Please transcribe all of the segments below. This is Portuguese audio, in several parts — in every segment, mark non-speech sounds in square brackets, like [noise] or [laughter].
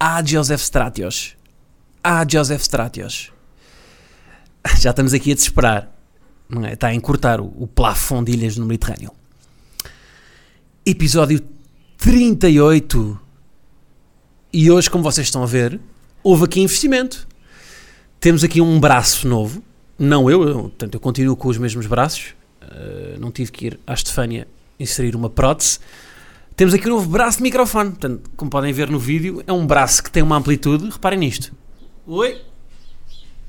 há Joseph Stratios. Há Joseph Stratios. [laughs] Já estamos aqui a desesperar. Não é? Está a encurtar o, o plafond de ilhas no Mediterrâneo. Episódio 38. E hoje, como vocês estão a ver, houve aqui investimento. Temos aqui um braço novo. Não eu, eu, portanto, eu continuo com os mesmos braços. Uh, não tive que ir à Estefânia inserir uma prótese. Temos aqui um novo braço de microfone. Portanto, como podem ver no vídeo, é um braço que tem uma amplitude. Reparem nisto. Oi?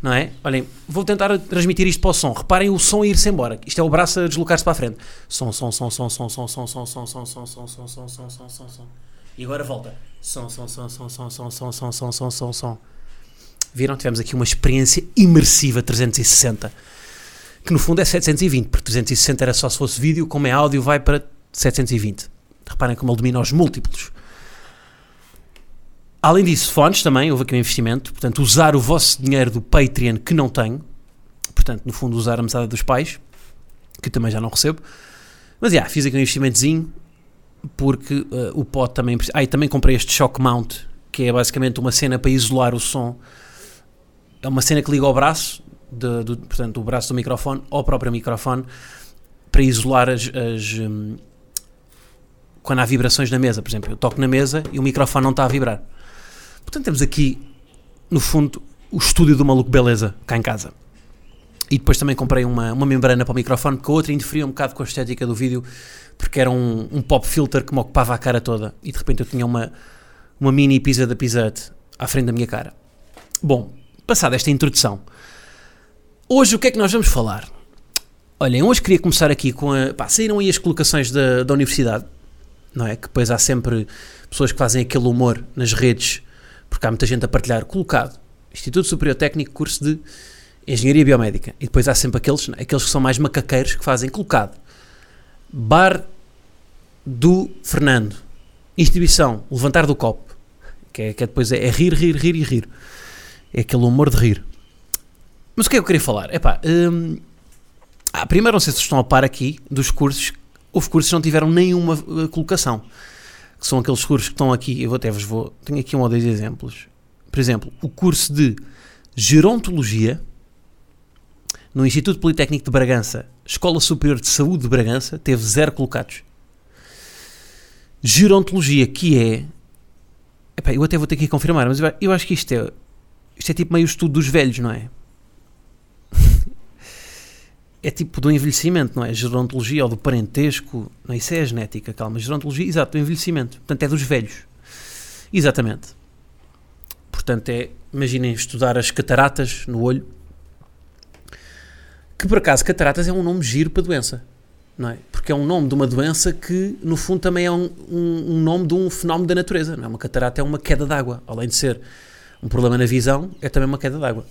Não é? Olhem, vou tentar transmitir isto para o som. Reparem o som a ir-se embora. Isto é o braço a deslocar-se para a frente. Som, som, som, som, som, som, som, som, som, som, som, som, som, som, som, som, som, som. E agora volta. Som, som, som, som, som, som, som, som, som, som, som, som. Viram? Tivemos aqui uma experiência imersiva 360. Que no fundo é 720, porque 360 era só se fosse vídeo, como é áudio, vai para 720. Reparem como ele domina os múltiplos. Além disso, fones também, houve aqui um investimento. Portanto, usar o vosso dinheiro do Patreon que não tenho. Portanto, no fundo, usar a mesada dos pais, que também já não recebo. Mas, já, yeah, fiz aqui um investimentozinho, porque uh, o pod também... Ah, e também comprei este shock mount, que é basicamente uma cena para isolar o som. É uma cena que liga ao braço, de, do, portanto, o braço do microfone ao próprio microfone, para isolar as... as um, quando há vibrações na mesa, por exemplo, eu toco na mesa e o microfone não está a vibrar. Portanto, temos aqui, no fundo, o estúdio do maluco beleza, cá em casa. E depois também comprei uma, uma membrana para o microfone, porque a outra interferia um bocado com a estética do vídeo, porque era um, um pop filter que me ocupava a cara toda. E de repente eu tinha uma, uma mini pizza da Pizza Hut à frente da minha cara. Bom, passada esta introdução, hoje o que é que nós vamos falar? Olhem, hoje queria começar aqui com a. Pá, saíram aí as colocações da, da universidade, não é? Que depois há sempre pessoas que fazem aquele humor nas redes porque há muita gente a partilhar colocado Instituto Superior Técnico, curso de Engenharia Biomédica. E depois há sempre aqueles, aqueles que são mais macaqueiros que fazem colocado Bar do Fernando. Instituição, levantar do copo. Que é, que é depois é, é, rir, rir, rir e rir. É aquele humor de rir. Mas o que é que eu queria falar? Epá, hum, ah, primeiro, não sei se estão a par aqui dos cursos. Houve cursos que não tiveram nenhuma uh, colocação que são aqueles cursos que estão aqui, eu até vos vou, tenho aqui um ou dois exemplos. Por exemplo, o curso de Gerontologia no Instituto Politécnico de Bragança, Escola Superior de Saúde de Bragança, teve zero colocados. Gerontologia, que é. Epá, eu até vou ter que confirmar, mas eu acho que isto é. Isto é tipo meio estudo dos velhos, não é? [laughs] é tipo do envelhecimento, não é? Gerontologia ou do parentesco, não, isso é a genética, calma. Gerontologia, exato, do envelhecimento. Portanto, é dos velhos. Exatamente. Portanto, é, imaginem estudar as cataratas no olho. Que por acaso, cataratas é um nome giro para doença, não é? Porque é um nome de uma doença que, no fundo, também é um, um, um nome de um fenómeno da natureza, não é? Uma catarata é uma queda d'água. Além de ser um problema na visão, é também uma queda d'água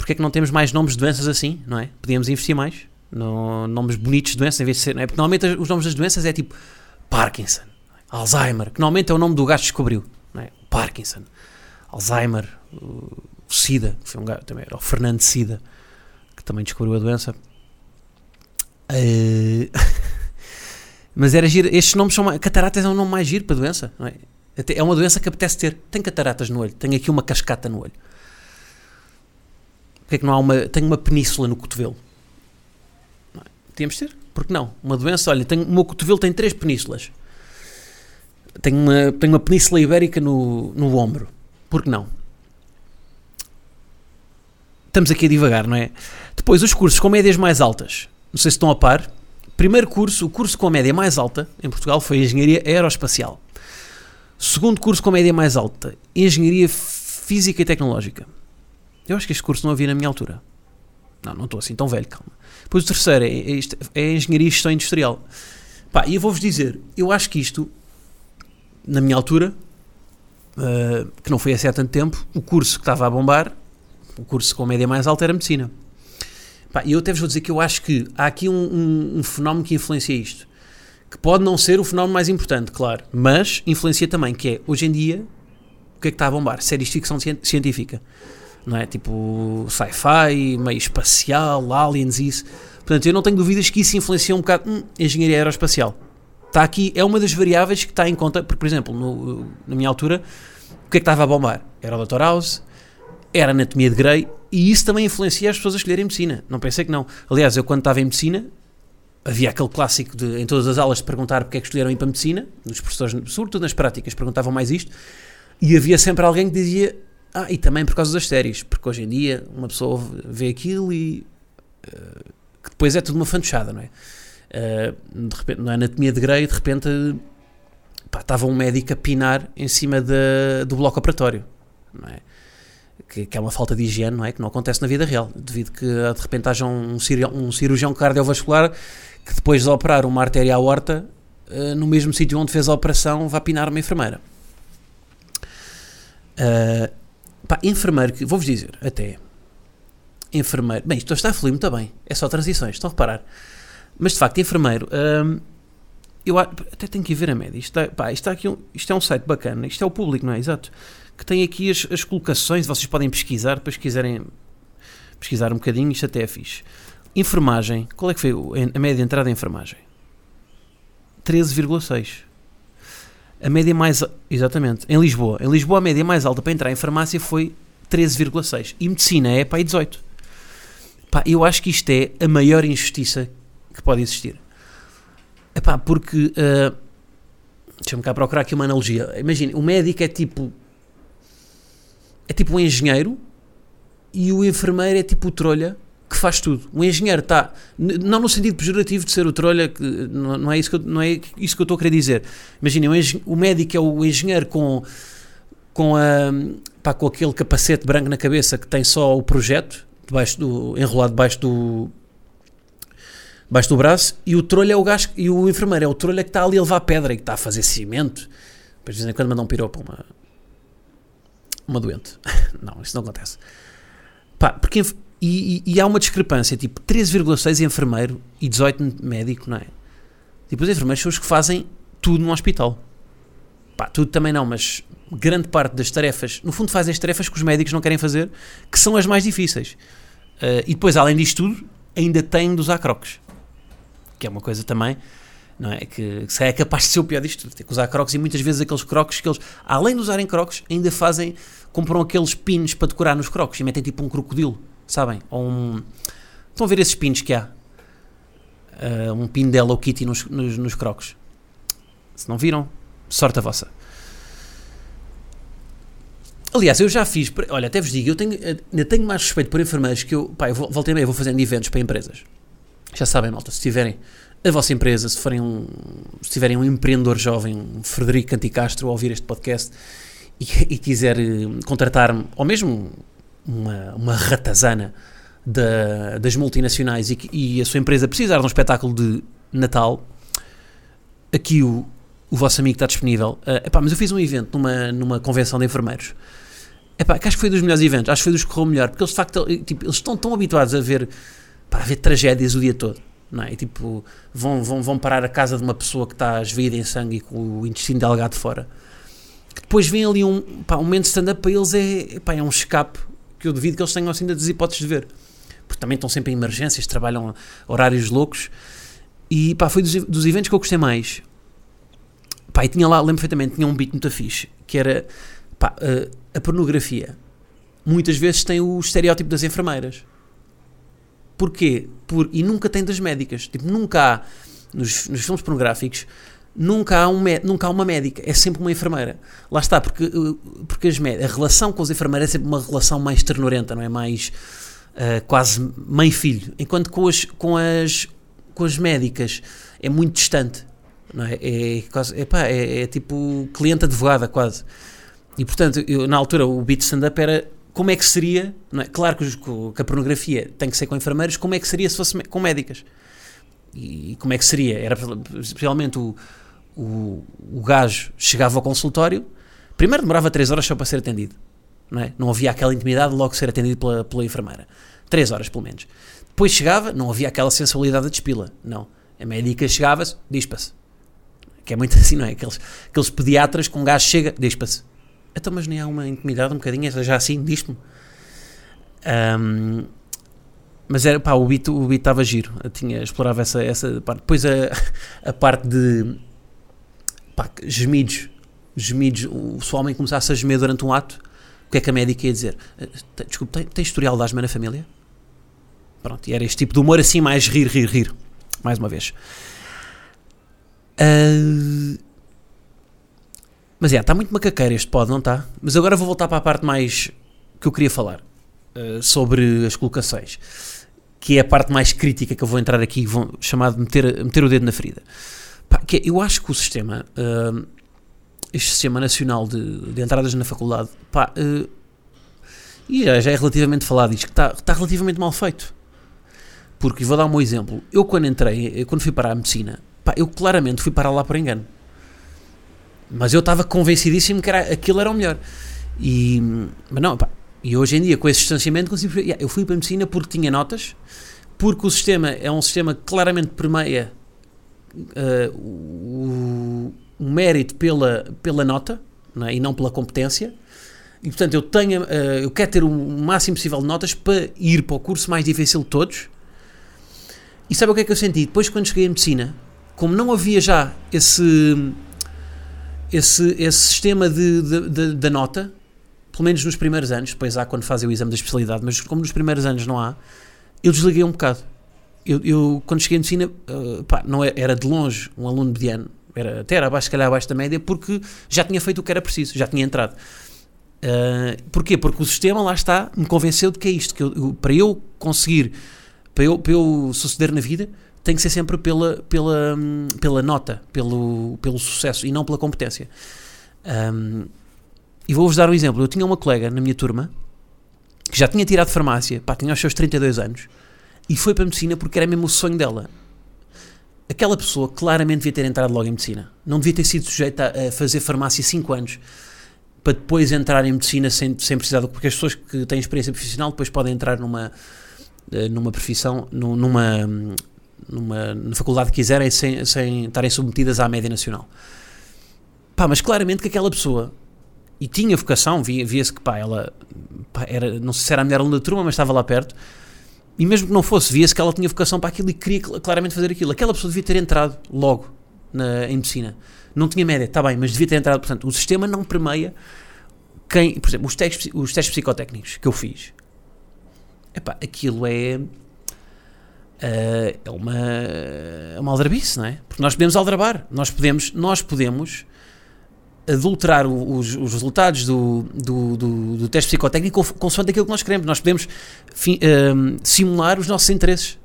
porque é que não temos mais nomes de doenças assim, não é? Podíamos investir mais no nomes bonitos de doenças em vez de ser, não é? Porque normalmente os nomes das doenças é tipo Parkinson, Alzheimer, que normalmente é o nome do gajo que descobriu, não é? Parkinson, Alzheimer, o SIDA, que foi um gajo também, era o Fernando Sida, que também descobriu a doença. Uh... [laughs] Mas era giro, estes nomes são mais, cataratas é um nome mais giro para a doença, não é? É uma doença que apetece ter. Tem cataratas no olho, tenho aqui uma cascata no olho. Porque é que não há uma. Tenho uma península no cotovelo. Não é? De ter? Porque não? Uma doença, olha, tenho, o meu cotovelo tem três penínsulas. Tenho uma, tenho uma península ibérica no, no ombro. Por que não? Estamos aqui a divagar, não é? Depois, os cursos com médias mais altas. Não sei se estão a par. Primeiro curso, o curso com a média mais alta em Portugal foi Engenharia Aeroespacial. Segundo curso com a média mais alta, Engenharia Física e Tecnológica. Eu acho que este curso não havia na minha altura. Não, não estou assim tão velho, calma. Depois o terceiro é, é, é Engenharia e Gestão Industrial. Pá, e eu vou-vos dizer, eu acho que isto, na minha altura, uh, que não foi assim há tanto tempo, o curso que estava a bombar, o curso com a média mais alta era medicina. E eu até vos vou dizer que eu acho que há aqui um, um, um, fenómeno que influencia isto. Que pode não ser o fenómeno mais importante, claro, mas influencia também, que é, hoje em dia, o que é que está a bombar? Séries de ficção científica. Não é? Tipo, sci-fi, meio espacial, aliens e isso. Portanto, eu não tenho dúvidas que isso influencia um bocado hum, engenharia aeroespacial. Está aqui, é uma das variáveis que está em conta, porque, por exemplo, no, na minha altura, o que é que estava a bombar? Era o Dr. House, era a Anatomia de Grey, e isso também influencia as pessoas a escolherem medicina. Não pensei que não. Aliás, eu quando estava em medicina, havia aquele clássico de, em todas as aulas de perguntar porque é que escolheram ir para a medicina, os professores, sobretudo nas práticas, perguntavam mais isto, e havia sempre alguém que dizia, ah, e também por causa das séries, porque hoje em dia uma pessoa vê aquilo e uh, que depois é tudo uma fantochada, não é? Uh, de repente, na anatomia de Grey, de repente estava um médico a pinar em cima de, do bloco operatório, não é? que, que, é uma falta de higiene, não é? Que não acontece na vida real, devido que de repente haja um, um cirurgião cardiovascular que depois de operar uma artéria aorta, uh, no mesmo sítio onde fez a operação, vai pinar uma enfermeira. Uh, pá, enfermeiro, que, vou-vos dizer, até, enfermeiro, bem, isto está a fluir muito bem, é só transições, estão a reparar. Mas de facto, enfermeiro, uh, eu até tenho que ir ver a média. Isto, está, pá, isto, aqui um, isto é um site bacana, isto é o público, não é? Exato que tem aqui as, as colocações, vocês podem pesquisar, depois quiserem pesquisar um bocadinho, isto até é fixe. Enfermagem, qual é que foi a média de entrada em enfermagem? 13,6. A média mais. Exatamente, em Lisboa. Em Lisboa, a média mais alta para entrar em farmácia foi 13,6. E medicina é para aí 18. Pá, eu acho que isto é a maior injustiça que pode existir. Epá, porque. Uh, Deixa-me cá procurar aqui uma analogia. Imagine, o médico é tipo é tipo um engenheiro e o enfermeiro é tipo o trolha que faz tudo. O engenheiro está, não no sentido pejorativo de ser o trolha, que não, não, é, isso que eu, não é isso que eu estou a querer dizer. Imaginem, o, o médico é o engenheiro com, com, a, pá, com aquele capacete branco na cabeça que tem só o projeto debaixo do, enrolado debaixo do, debaixo do braço e o trolha é o gajo, e o enfermeiro é o trolha que está ali a levar pedra e que está a fazer cimento. Depois de vez em quando mandam um piropo uma, uma doente. [laughs] não, isso não acontece. Pá, porque, e, e, há uma discrepância, tipo 13,6 enfermeiro e 18 médico, não é? Tipo, os enfermeiros são os que fazem tudo no hospital. Pá, tudo também não, mas grande parte das tarefas, no fundo fazem as tarefas que os médicos não querem fazer, que são as mais difíceis. Uh, e depois, além disto tudo, ainda têm de usar crocs. Que é uma coisa também não é? Que, que é capaz de ser o pior disto, ter que usar crocs e muitas vezes aqueles crocs que eles, além de usarem crocs, ainda fazem, compram aqueles pins para decorar nos crocs e metem tipo um crocodilo, sabem? Ou um. Estão a ver esses pins que há? Uh, um pin de Hello Kitty nos, nos, nos crocs. Se não viram, sorte a vossa. Aliás, eu já fiz, olha, até vos digo, eu tenho, ainda tenho mais respeito por enfermeiros que eu, pá, eu voltei meio, vou fazendo eventos para empresas. Já sabem, malta, se tiverem a vossa empresa, se, forem um, se tiverem um empreendedor jovem, um Frederico Canticastro, a ouvir este podcast e, [laughs] e quiser eh, contratar-me, ou mesmo uma, uma ratazana da, das multinacionais e, e, a sua empresa precisar de um espetáculo de Natal, aqui o, o vosso amigo está disponível. Uh, epá, mas eu fiz um evento numa, numa convenção de enfermeiros. Epá, que acho que foi dos melhores eventos, acho que foi dos que correu melhor, porque eles de facto tipo, eles estão tão habituados a ver, pá, a ver tragédias o dia todo não é? E, tipo, vão, vão, vão parar a casa de uma pessoa que está esvida em sangue e com o intestino delgado fora. Que depois vem ali um, pá, um momento stand-up para eles é, pá, é um escape que eu duvido que eles tenham assim das hipóteses de ver. Porque também estão sempre em emergências, trabalham horários loucos. E pá, foi dos, dos eventos que eu gostei mais. Pá, e tinha lá, lembro perfeitamente, tinha um beat muito fixe, que era pá, a, a pornografia. Muitas vezes tem o estereótipo das enfermeiras Porquê? Por, e nunca tem das médicas. Tipo, nunca há, nos, nos filmes pornográficos, nunca há, um, nunca há uma médica, é sempre uma enfermeira. Lá está, porque, uh, porque as, a relação com as enfermeiras é sempre uma relação mais ternurenta, não é? Mais uh, quase mãe-filho. Enquanto com as, com, as, com as médicas é muito distante. Não é? É, quase, epá, é, é tipo cliente-advogada, quase. E portanto, eu, na altura, o beat stand-up era como é que seria, é? claro que, que, a pornografia tem que ser com enfermeiros, como é que seria se fosse com médicas? E como é que seria? Era especialmente o, o, o gajo chegava ao consultório, Primeiro demorava 3 horas só para ser atendido. Não, é? não havia aquela intimidade de logo ser atendido pela, pela enfermeira. 3 horas, pelo menos. Depois chegava, não havia aquela sensualidade de despila. Não. A médica chegava-se, dispa-se. Que é muito assim, não é? Aqueles, aqueles pediatras com um gajo chega, dispa-se. Então, mas nem há uma intimidade um bocadinho, já assim, diz-me. Um, mas era, pá, o beat estava giro. Eu tinha, explorava essa, essa parte. Depois a, [laughs] a parte de, pá, gemidos. Gemidos. Se o homem começasse a gemer durante um ato, o que é que a médica ia dizer? Desculpe, tem, tem historial de asma na família? Pronto, e era este tipo de humor assim, mais rir, rir, rir. Mais uma vez. Uh, mas é, está muito macaqueiro este pod, não está? Mas agora vou voltar para a parte mais que eu queria falar. Uh, sobre as colocações. Que é a parte mais crítica que eu vou entrar aqui, vou, chamado meter, meter o dedo na ferida. Pá, que eu acho que o sistema, uh, este sistema nacional de, de entradas na faculdade, pá, uh, e já, já, é relativamente falado isto, que está, está relativamente mal feito. Porque, vou dar um exemplo, eu quando entrei, eu quando fui para a medicina, pá, eu claramente fui para lá por engano. Mas eu estava convencidíssimo que era, aquilo era o melhor. E, mas não, pá, e hoje em dia, com esse distanciamento, consigo, yeah, eu fui para a medicina porque tinha notas, porque o sistema é um sistema que claramente permeia uh, o, o, mérito pela, pela nota não é? e não pela competência. E portanto, eu, tenho, uh, eu quero ter o máximo possível de notas para ir para o curso mais difícil de todos. E sabe o que é que eu senti? Depois, quando cheguei à medicina, como não havia já esse esse, esse sistema de, de, de, de, nota, pelo menos nos primeiros anos, depois há quando fazem o exame da especialidade, mas como nos primeiros anos não há, eu desliguei um bocado. Eu, eu quando cheguei em medicina, uh, pá, não era, é, era, de longe um aluno mediano, era, até era abaixo, se calhar abaixo da média, porque já tinha feito o que era preciso, já tinha entrado. Uh, porquê? Porque o sistema, lá está, me convenceu de que é isto, que eu, para eu conseguir, para eu, para eu suceder na vida, tem que ser sempre pela, pela, pela nota, pelo, pelo sucesso e não pela competência. Um, e vou-vos dar um exemplo. Eu tinha uma colega na minha turma que já tinha tirado farmácia, pá, tinha os seus 32 anos, e foi para a medicina porque era mesmo o sonho dela. Aquela pessoa claramente devia ter entrado logo em medicina. Não devia ter sido sujeita a, fazer farmácia 5 anos para depois entrar em medicina sem, sem precisar. Porque as pessoas que têm experiência profissional depois podem entrar numa, eh, numa profissão, numa, numa, na faculdade que quiserem sem, sem estarem submetidas à média nacional. Pá, mas claramente que aquela pessoa e tinha vocação, via-se via que pá, ela pá, era, não sei se era a melhor aluna da turma, mas estava lá perto. E mesmo que não fosse, via-se que ela tinha vocação para aquilo e queria claramente fazer aquilo. Aquela pessoa devia ter entrado logo na, em medicina. Não tinha média, está bem, mas devia ter entrado. Portanto, o sistema não permeia quem. Por exemplo, os testes, os testes psicotécnicos que eu fiz. Epá, aquilo é uh, é uma, é uma aldrabice, não é? Porque nós podemos aldrabar, nós podemos, nós podemos adulterar os, os resultados do, do, do, do, teste psicotécnico consoante aquilo que nós queremos. Nós podemos fi, uh, simular os nossos interesses.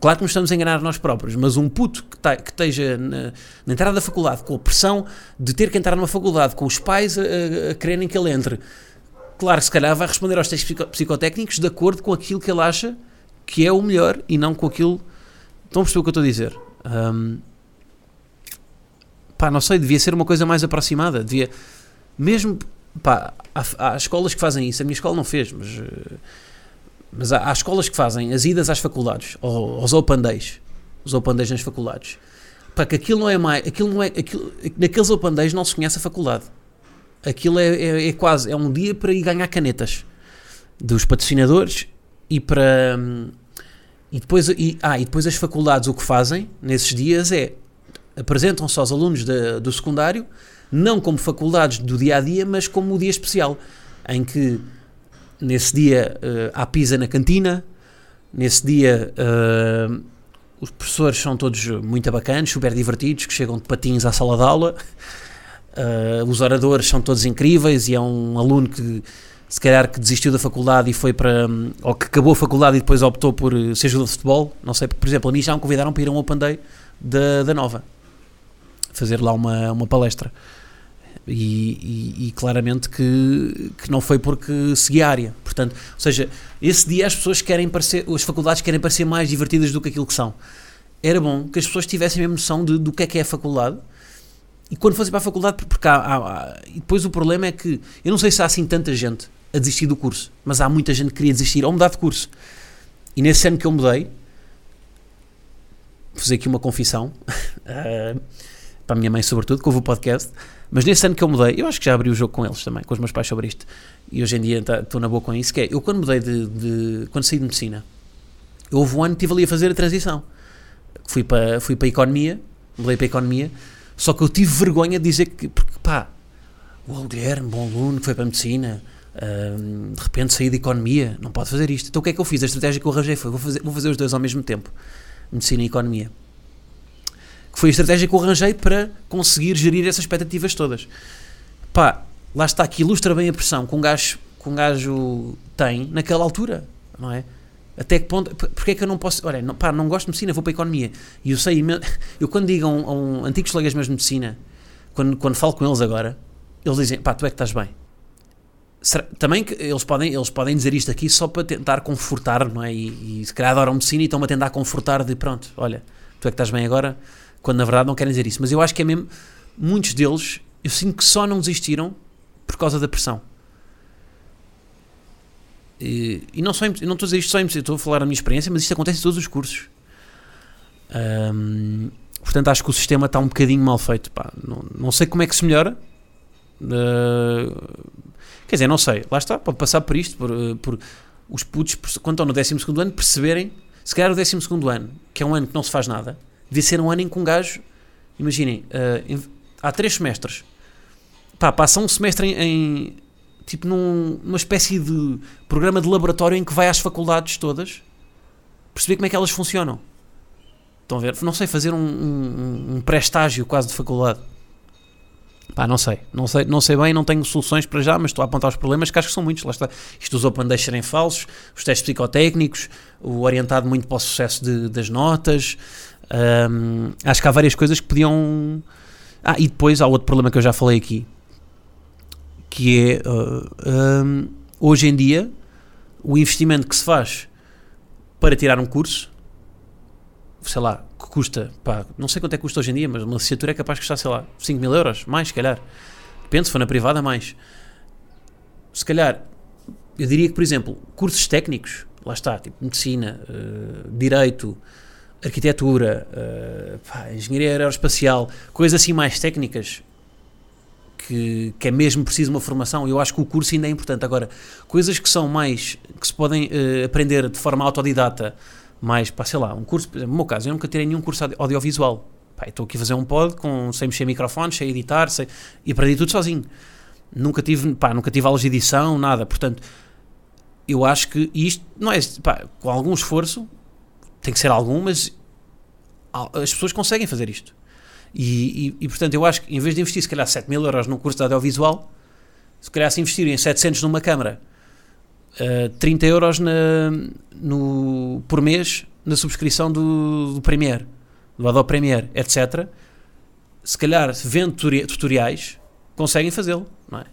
Claro que nos estamos a enganar nós próprios, mas um puto que, tá, que esteja na, na, entrada da faculdade, com a pressão de ter que entrar numa faculdade, com os pais a, a quererem que ele entre, claro que se calhar vai responder aos testes psicotécnicos de acordo com aquilo que ele acha que é o melhor e não com aquilo. Estão a perceber o que eu estou a dizer? Um, pá, não sei, devia ser uma coisa mais aproximada. Devia, mesmo, pá, há, há escolas que fazem isso. A minha escola não fez, mas, eh, mas há, há escolas que fazem as idas às faculdades, aos open days, os open days nas faculdades. Pá, que aquilo não é mais, aquilo não é, aquilo, naqueles open days não se conhece a faculdade. Aquilo é, é, é quase, é um dia para ir ganhar canetas dos patrocinadores e para. E depois, e, ah, e depois as faculdades o que fazem nesses dias é apresentam-se aos alunos de, do secundário, não como faculdades do dia a dia, mas como o dia especial, em que nesse dia uh, há pizza na cantina, nesse dia uh, os professores são todos muito bacanas, super divertidos, que chegam de patins à sala de aula, uh, os oradores são todos incríveis e é um aluno que se calhar que desistiu da faculdade e foi para. ou que acabou a faculdade e depois optou por ser jogador de futebol. Não sei, por exemplo, a mim já me convidaram para ir a um Open Day da, da Nova, fazer lá uma, uma palestra. E, e, e, claramente que, que não foi porque segui a área. Portanto, ou seja, esse dia as pessoas querem parecer, as faculdades querem parecer mais divertidas do que aquilo que são. Era bom que as pessoas tivessem a mesma noção de, do que é que é a faculdade E quando fosse para a faculdade, porque há, há- há- e depois o problema é que eu não sei se há assim tanta gente a desistir do curso, mas há muita gente que queria desistir ou mudar de curso. E nesse ano que eu mudei, vou fazer aqui uma confissão eh, [laughs] para a minha mãe, sobretudo, que houve o podcast. Mas nesse ano que eu mudei, eu acho que já abri o jogo com eles também, com os meus pais sobre isto. E hoje em dia tá- estou na boa com isso. Que é, eu quando mudei de, de- quando saí de medicina, houve um ano que estive ali a fazer a transição. Fui para, fui para a economia, mudei para a economia, só que eu tive vergonha de dizer que, porque pá, o Guilherme, bom aluno, que foi para a medicina, hum, de repente saí de economia, não pode fazer isto. Então o que é que eu fiz? A estratégia que eu arranjei foi: vou fazer, vou fazer os dois ao mesmo tempo, medicina e economia. Que foi a estratégia que eu arranjei para conseguir gerir essas expectativas todas. Pá, lá está, que ilustra bem a pressão que um gajo, que um gajo tem naquela altura, não é? Até que ponto, porque é que eu não posso, olha, não, pá, não gosto de medicina, vou para a economia. E eu sei, eu quando digo a um, a um antigos colegas meus de medicina, quando, quando falo com eles agora, eles dizem, pá, tu é que estás bem. Será- também que eles podem, eles podem dizer isto aqui só para tentar confortar, não é? E, e se calhar adoram medicina e estão-me a tentar confortar de pronto, olha, tu é que estás bem agora, quando na verdade não querem dizer isso. Mas eu acho que é mesmo, muitos deles, eu sinto que só não desistiram por causa da pressão. E, e não, só eu não estou a dizer isto só em estou a falar da minha experiência, mas isto acontece em todos os cursos. Portanto, acho que o sistema está um bocadinho mal feito. pá. Não, não sei como é que se melhora. Ah, quer dizer, não sei. Lá está, pode passar por isto, por, eh, por os putos, quando estão no 12 ano, perceberem. Se calhar o 12 ano, que é um ano que não se faz nada, devia ser um ano em que um gajo. Imaginem, ah, em- há três semestres. Pá, passa um semestre em, em- tipo num- numa espécie de programa de laboratório em que vai às faculdades todas perceber como é que elas funcionam. Estão a ver? Não sei, fazer um, um, um pré-estágio quase de faculdade. Pá, não sei. não sei. Não sei bem, não tenho soluções para já, mas estou a apontar os problemas que acho que são muitos. Lá está. Isto dos open serem falsos, os testes psicotécnicos, o orientado muito para o sucesso de- das notas. Hum, acho que há várias coisas que podiam. Ah, e depois há outro problema que eu já falei aqui, que é uh, um, hoje em dia o investimento que se faz para tirar um curso, sei lá, que custa, pá, não sei quanto é que custa hoje em dia, mas uma licenciatura é capaz de custar, sei lá, 5 mil euros, mais se calhar. Depende, se for na privada, mais. Se calhar, eu diria que, por exemplo, cursos técnicos, lá está, tipo medicina, uh, direito, arquitetura, uh, pá, engenharia aeroespacial, coisas assim mais técnicas, que, que é mesmo preciso uma formação, eu acho que o curso ainda é importante. Agora, coisas que são mais, que se podem eh, aprender de forma autodidata, mais, pá, sei lá, um curso, por exemplo, no meu caso, eu nunca tirei nenhum curso audio- audiovisual. Estou aqui a fazer um pod com, sem mexer microfones, sem editar, sem, e aprendi tudo sozinho. Nunca tive, pá, nunca tive aulas de edição, nada. Portanto, eu acho que isto não é, pá, com algum esforço, tem que ser algum, mas as pessoas conseguem fazer isto. E, e, e, portanto, eu acho que em vez de investir, se calhar, 7 mil euros num curso de audiovisual, se calhar, se investirem 700 numa câmara, uh, 30 euros na, no, por mês na subscrição do, do Premiere, do Adobe Premiere, etc. Se calhar, vendo tutori- tutoriais, conseguem fazê-lo, não é?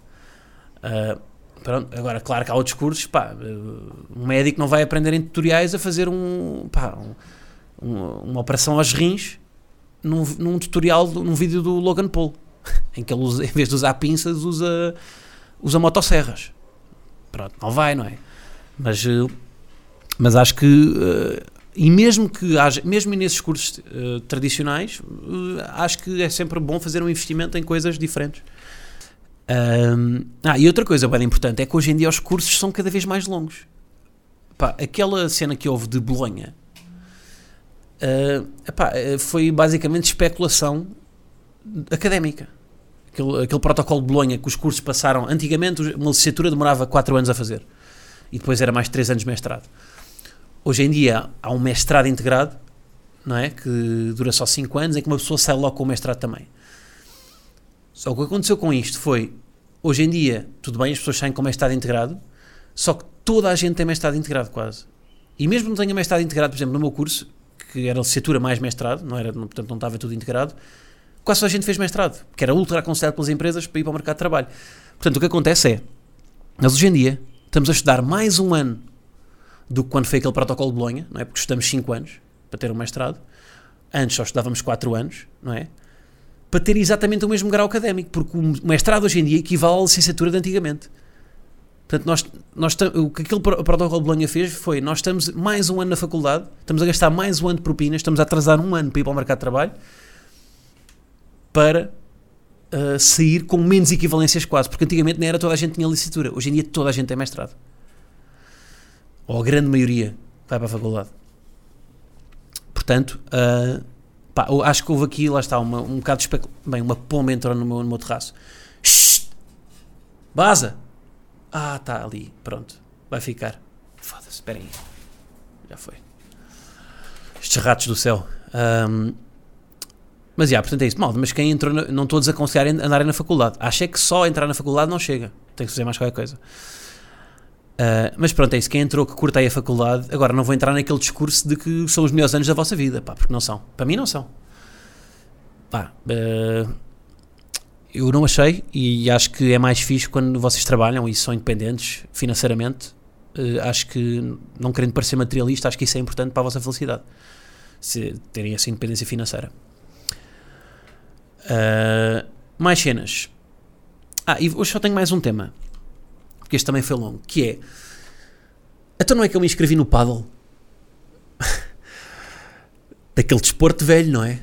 Uh, pronto, agora, claro que há outros cursos, pá, um médico não vai aprender em tutoriais a fazer um, pá, um- um- uma operação aos rins num, num tutorial, num vídeo do Logan Paul, [laughs] em que ele, usa, em vez de usar pinças, usa, usa motosserras. Pronto, não vai, não é? Mas, eh, mas acho que, eh, e mesmo que haja, mesmo nesses cursos eh, tradicionais, acho que é sempre bom fazer um investimento em coisas diferentes. Ahm, ah, e outra coisa bem importante é que hoje em dia os cursos são cada vez mais longos. Pá, aquela cena que houve de Bolonha Uh, epá, uh, foi basicamente especulação académica. Aquele, aquele protocolo de Bolonha que os cursos passaram. Antigamente, uma licenciatura demorava 4 anos a fazer e depois era mais 3 anos de mestrado. Hoje em dia há um mestrado integrado, não é? Que dura só 5 anos, em que uma pessoa sai logo com o mestrado também. Só que o que aconteceu com isto foi, hoje em dia, tudo bem, as pessoas saem com mestrado integrado, só que toda a gente tem mestrado integrado quase. E mesmo não tenha mestrado integrado, por exemplo, no meu curso, que era licenciatura mais mestrado, não era, portanto não estava tudo integrado, quase toda a gente fez mestrado, que era ultra aconselhado pelas empresas para ir para o mercado de trabalho. Portanto, o que acontece é, nós hoje em dia estamos a estudar mais um ano do que quando foi aquele protocolo de Bolonha, não é? Porque estudamos 5 anos para ter um mestrado. Antes só estudávamos 4 anos, não é? Para ter exatamente o mesmo grau académico, porque o mestrado hoje em dia equivale à licenciatura de antigamente. Portanto, nós, nós, o que aquele protocolo de Bolonha fez foi: nós estamos mais um ano na faculdade, estamos a gastar mais um ano de propinas, estamos a atrasar um ano para ir para o mercado de trabalho para uh, sair com menos equivalências quase, porque antigamente não era toda a gente tinha licenciatura, hoje em dia toda a gente tem mestrado. Ou a grande maioria vai para a faculdade. Portanto, uh, pá, acho que houve aqui, lá está, uma, um bocado de especul... Bem, uma pomba entrou no meu, no meu terraço. Shhh! Baza! Ah, está ali. Pronto. Vai ficar. Foda-se, espera aí. Já foi. Estes ratos do céu. Um, mas, já, portanto é isso. Mal, mas quem entrou, não estou a desaconselhar andarem na faculdade. Achei que só entrar na faculdade não chega. Tem que fazer mais qualquer coisa. Uh, mas pronto, é isso. Quem entrou que curta aí a faculdade, agora não vou entrar naquele discurso de que são os melhores anos da vossa vida, pá, porque não são. Para mim não são. Pá, uh, eu não achei e acho que é mais fixe quando vocês trabalham e são independentes financeiramente. Uh, acho que, não querendo parecer materialista, acho que isso é importante para a vossa felicidade. Se terem essa independência financeira. Mais cenas. Ah, e hoje só tenho mais um tema. Porque este também foi longo. Que é. Então não é que eu me inscrevi no paddle? [laughs] Daquele desporto velho, não é?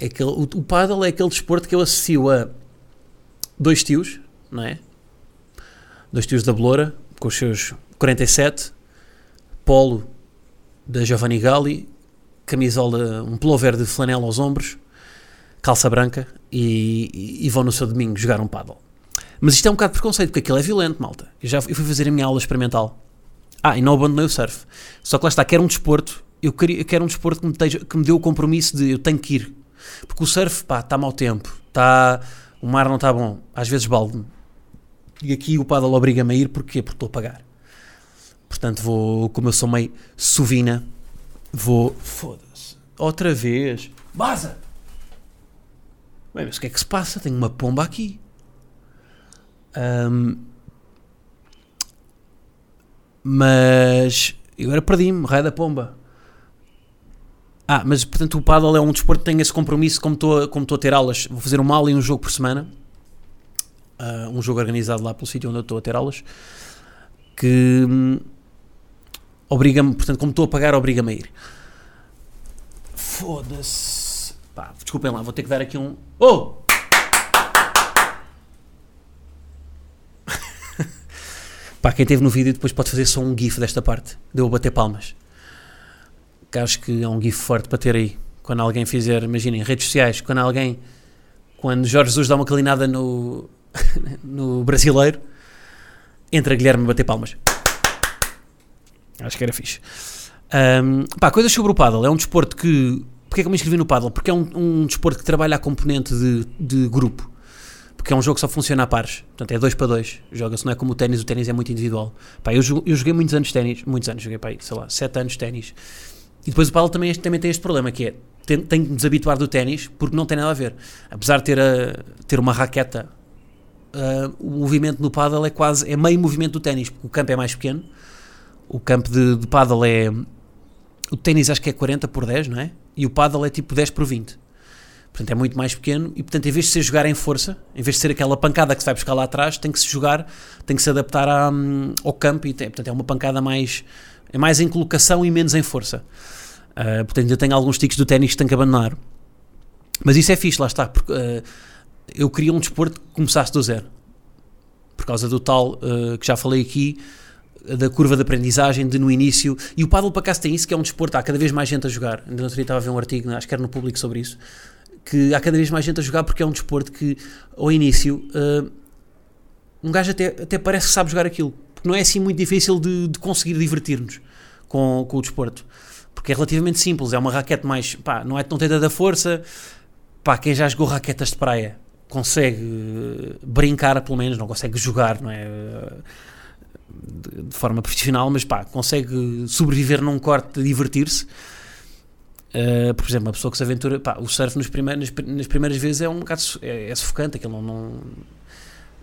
é aquele, o, o paddle é aquele desporto que eu associo a dois tios, não é? Dois tios da Beloura, com os seus 47, polo da Giovanni Galli, camisola, um pullover de flanela aos ombros, calça branca e, e, vão no seu domingo jogar um paddle. Mas isto é um bocado de preconceito, porque aquilo é violento, malta. Eu já eu fui fazer a minha aula experimental. Ah, e não abandonei o surf. Só que lá está, quero um desporto, eu, queria, eu quero um desporto que me, teja, que me dê o compromisso de eu tenho que ir. Porque o surf, pá, está mau tempo, está o mar não está bom, às vezes balde-me. E aqui o paddle obriga-me a ir, porquê? Porque estou a pagar. Portanto, vou, como eu sou meio suvina, vou. Foda-se. Outra vez. Baza! Bem, mas o que é que se passa? Tenho uma pomba aqui. Um, mas. Agora perdi-me, raio da pomba. Ah, mas portanto o paddle é um desporto que tem esse compromisso, como estou como a ter aulas, vou fazer uma aula e um jogo por semana, uh, um jogo organizado lá pelo sítio onde eu estou a ter aulas, que hum, obriga-me, portanto, como estou a pagar, obriga-me a ir. Foda-se. Pá, desculpem lá, vou ter que dar aqui um. Oh! Pá, quem esteve no vídeo depois pode fazer só um GIF desta parte, deu a bater palmas que acho que é um gif forte para ter aí. Quando alguém fizer, imaginem, redes sociais, quando alguém, quando Jorge Jesus dá uma calinada no, [laughs] no brasileiro, entra Guilherme a bater palmas. Acho que era fixe. Um, pá, coisas sobre o paddle. É um desporto que. Porquê é que eu me inscrevi no paddle? Porque é um, um desporto que trabalha a componente de, de grupo. Porque é um jogo que só funciona a pares. Portanto, é 2 para 2. Joga-se, não é como o ténis. O ténis é muito individual. Pá, eu, eu joguei muitos anos ténis. Muitos anos. Joguei, pá, sei lá, 7 anos ténis. E depois o paddle também, também tem este problema, que é, tem, tem que me desabituar do ténis, porque não tem nada a ver. Apesar de ter, a, ter uma raqueta, uh, o movimento no paddle é quase, é meio movimento do ténis, porque o campo é mais pequeno, o campo de, de paddle é, o ténis acho que é 40 por 10, não é? E o paddle é tipo 10 por 20. Portanto, é muito mais pequeno e, portanto, em vez de ser jogar em força, em vez de ser aquela pancada que se vai buscar lá atrás, tem que se jogar, tem que se adaptar à, ao campo e, tem, portanto, é uma pancada mais é mais em colocação e menos em força. Uh, portanto, eu tenho alguns tiques do ténis que tenho que abandonar. Mas isso é fixe, lá está. Porque uh, eu queria um desporto que começasse do zero. Por causa do tal uh, que já falei aqui, da curva de aprendizagem, de no início. E o paddle para cá tem isso, que é um desporto. Há cada vez mais gente a jogar. Ainda não estava a ver um artigo, acho que era no público sobre isso. Que há cada vez mais gente a jogar porque é um desporto que, ao início, um gajo até, até parece que sabe jogar aquilo porque não é assim muito difícil de, de conseguir divertir-nos com, com o desporto. Porque é relativamente simples, é uma raquete mais. pá, não é tão tenta da força. pá, quem já jogou raquetas de praia consegue eh, brincar, pelo menos, não consegue jogar, não é? De, de forma profissional, mas pá, consegue sobreviver num corte divertir-se. Uh, por exemplo, uma pessoa que se aventura, pá, o surf nos primeiros, nas, primeiras vezes é um bocado é, é sufocante, aquilo não, não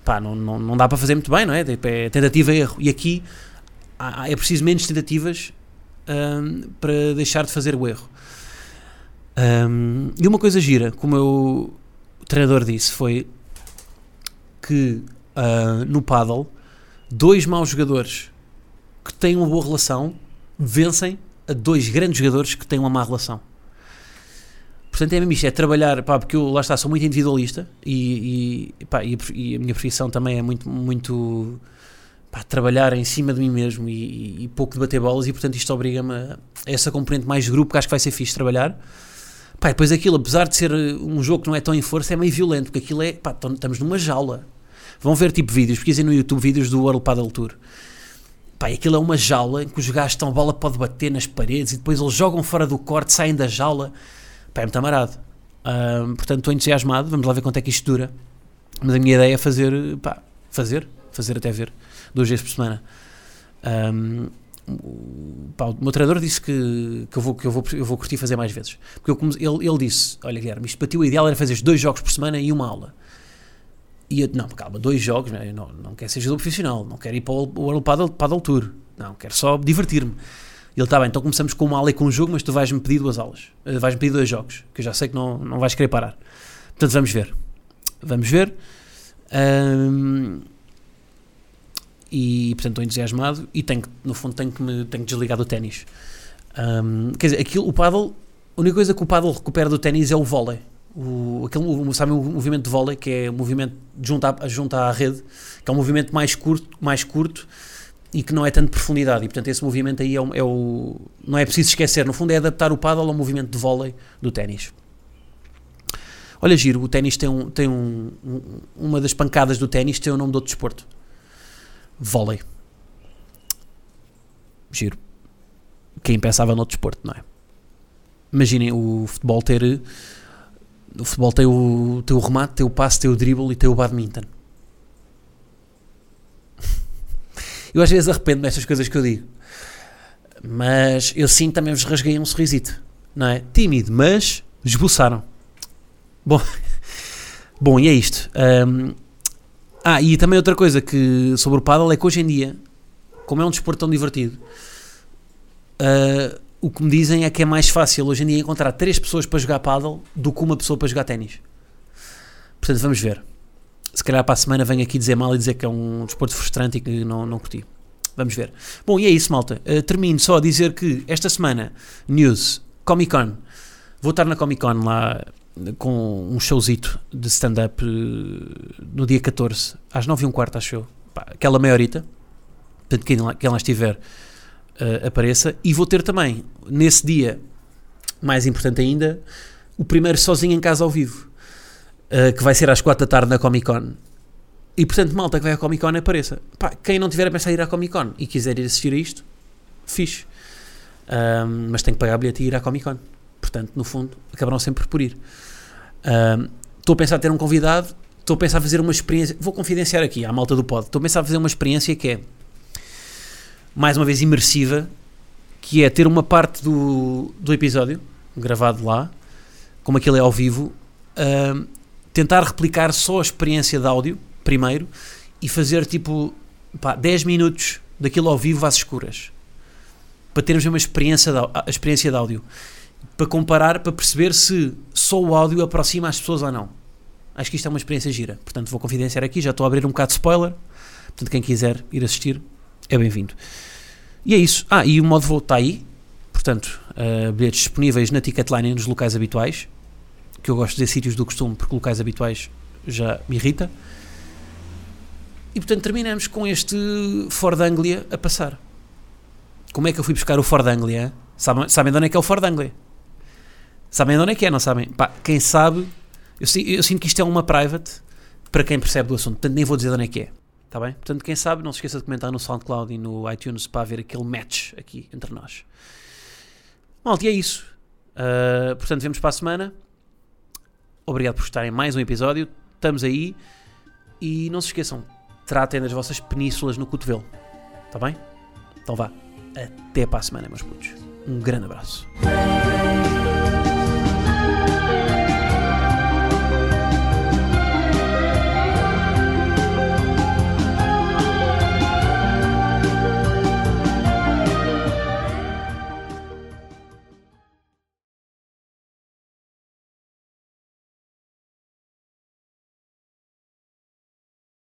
pá, não, não, não dá para fazer muito bem, não é? Tipo, é tentativa e erro. E aqui há, é preciso menos tentativas um, para deixar de fazer o erro. Um, e uma coisa gira, como eu treinador disse foi que ah, no paddle, dois maus jogadores que têm uma boa relação vencem a dois grandes jogadores que têm uma má relação. Portanto, é mesmo isto, é trabalhar, pá, porque eu lá está, sou muito individualista e, e, pá, e, a, e a minha profissão também é muito, muito pá, trabalhar em cima de mim mesmo e, e pouco debater bolas e portanto isto obriga-me a essa componente mais de grupo que acho que vai ser fixe trabalhar. Pá, depois aquilo, apesar de ser um jogo que não é tão em força, é meio violento, porque aquilo é, pá, tam- estamos numa jaula. Vão ver tipo vídeos, pesquisem no YouTube vídeos do World Paddle Tour. Pá, aquilo é uma jaula em que os gajos estão, a bola pode bater nas paredes e depois eles jogam fora do corte, saem da jaula. Pá, é muito amarado. Ahm, portanto, estou entusiasmado, vamos lá ver quanto é que isto dura. Mas a minha ideia é fazer, pá, fazer, fazer até ver, duas vezes por semana. O- pá, o meu treinador disse que, que, eu vou, que eu, vou, eu vou curtir fazer mais vezes. Porque eu ele, ele disse: Olha, Guilherme, isto para ti o ideal era fazer dois jogos por semana e uma aula. E eu, não, calma, dois jogos, né? não, não quero ser jogador profissional, não quero ir para o World Paddle, Paddle Tour, não, quero só divertir-me. Ele está bem, então começamos com uma aula e com um jogo, mas tu vais-me pedir duas aulas, Eh, vais-me pedir dois jogos, que eu já sei que não, não vais querer parar. Portanto, vamos ver. Vamos ver. Ahm, e portanto estou entusiasmado e tenho que, no fundo tenho que me tenho que desligar do ténis. Ahm, quer dizer, aquilo, o paddle, a única coisa que o paddle recupera do ténis é o vôlei. O, aquele, o- sabem o movimento de vôlei, que é o movimento de junto à, junto à rede, que é um movimento mais curto, mais curto e que não é tanto de profundidade. E portanto esse movimento aí é o, é o- não é preciso esquecer. No fundo é adaptar o paddle ao movimento de vôlei do ténis. Olha, giro, o ténis tem, um, tem um, um- uma das pancadas do ténis tem o nome do outro desporto. Vôlei. Giro. Quem pensava no outro desporto, não é? Imaginem o futebol ter. O futebol tem o, tem o remate, tem o passe, tem o dribble e tem o badminton. [laughs] Eu às vezes arrependo destas coisas que eu digo. Mas eu sim também vos rasguei um sorrisito. Não é? Tímido, mas esboçaram. Bom, [laughs] bom e é isto. Ahm, ah, e também outra coisa que sobre o paddle é que hoje em dia, como é um desporto tão divertido, ah, o que me dizem é que é mais fácil hoje em dia encontrar três pessoas para jogar paddle do que uma pessoa para jogar ténis. Portanto, vamos ver. Se calhar para a semana venho aqui dizer mal e dizer que é um desporto frustrante e que não, não curti. Vamos ver. Bom, e é isso, malta. Uh, termino só a dizer que esta semana, news, Comic Con. Vou estar na Comic Con lá com um showzito de stand-up uh, no dia 14, às 9 e um quarto, acho eu. Pá, aquela meia horita. Portanto, quem lá, quem lá estiver uh, apareça. E vou ter também, nesse dia, mais importante ainda, o primeiro sozinho em casa ao vivo. Uh, que vai ser às 4 da tarde na Comic Con. E portanto, malta que vai à Comic Con apareça. Pá, quem não tiver a pensar em ir à Comic Con e quiser ir assistir a isto, fixe. Um, mas tem que pagar bilhete e ir à Comic Con. Portanto, no fundo, acabarão sempre por ir. Um, Estou a pensar ter um convidado, estou a pensar fazer uma experiência. Vou confidenciar aqui à malta do pod. Estou a pensar fazer uma experiência que é mais uma vez imersiva, que é ter uma parte do, do episódio gravado lá, como aquilo é ao vivo, um, tentar replicar só a experiência de áudio primeiro e fazer tipo pá, 10 minutos daquilo ao vivo às escuras. Para termos uma experiência de, a experiência de áudio. Para comparar, para perceber se só o áudio aproxima as pessoas ou não. Acho que isto é uma experiência gira. Portanto vou confidenciar aqui, já estou a abrir um bocado de spoiler. Portanto quem quiser ir assistir é bem-vindo e é isso, ah e o modo voo está aí portanto, uh, bilhetes disponíveis na Ticketline nos locais habituais que eu gosto de dizer sítios do costume porque locais habituais já me irrita. E portanto terminamos com este Ford Anglia a passar. Como é que eu fui buscar o Ford Anglia? Sabem, sabem de onde é que é o Ford Anglia? Sabem de onde é que é, não sabem? Pá, quem sabe, eu, eu, sinto que isto é uma private para quem percebe do assunto, portanto nem vou dizer de onde é que é. Está bem? Portanto, quem sabe, não se esqueça de comentar no SoundCloud e no iTunes para ver aquele match aqui entre nós. Malta, e é isso. Uh, portanto, vemos para a semana. Obrigado por estarem em mais um episódio. Estamos aí. E não se esqueçam, tratem das vossas penínsulas no cotovelo. Está bem? Então vá. Até para a semana, meus putos. Um grande abraço.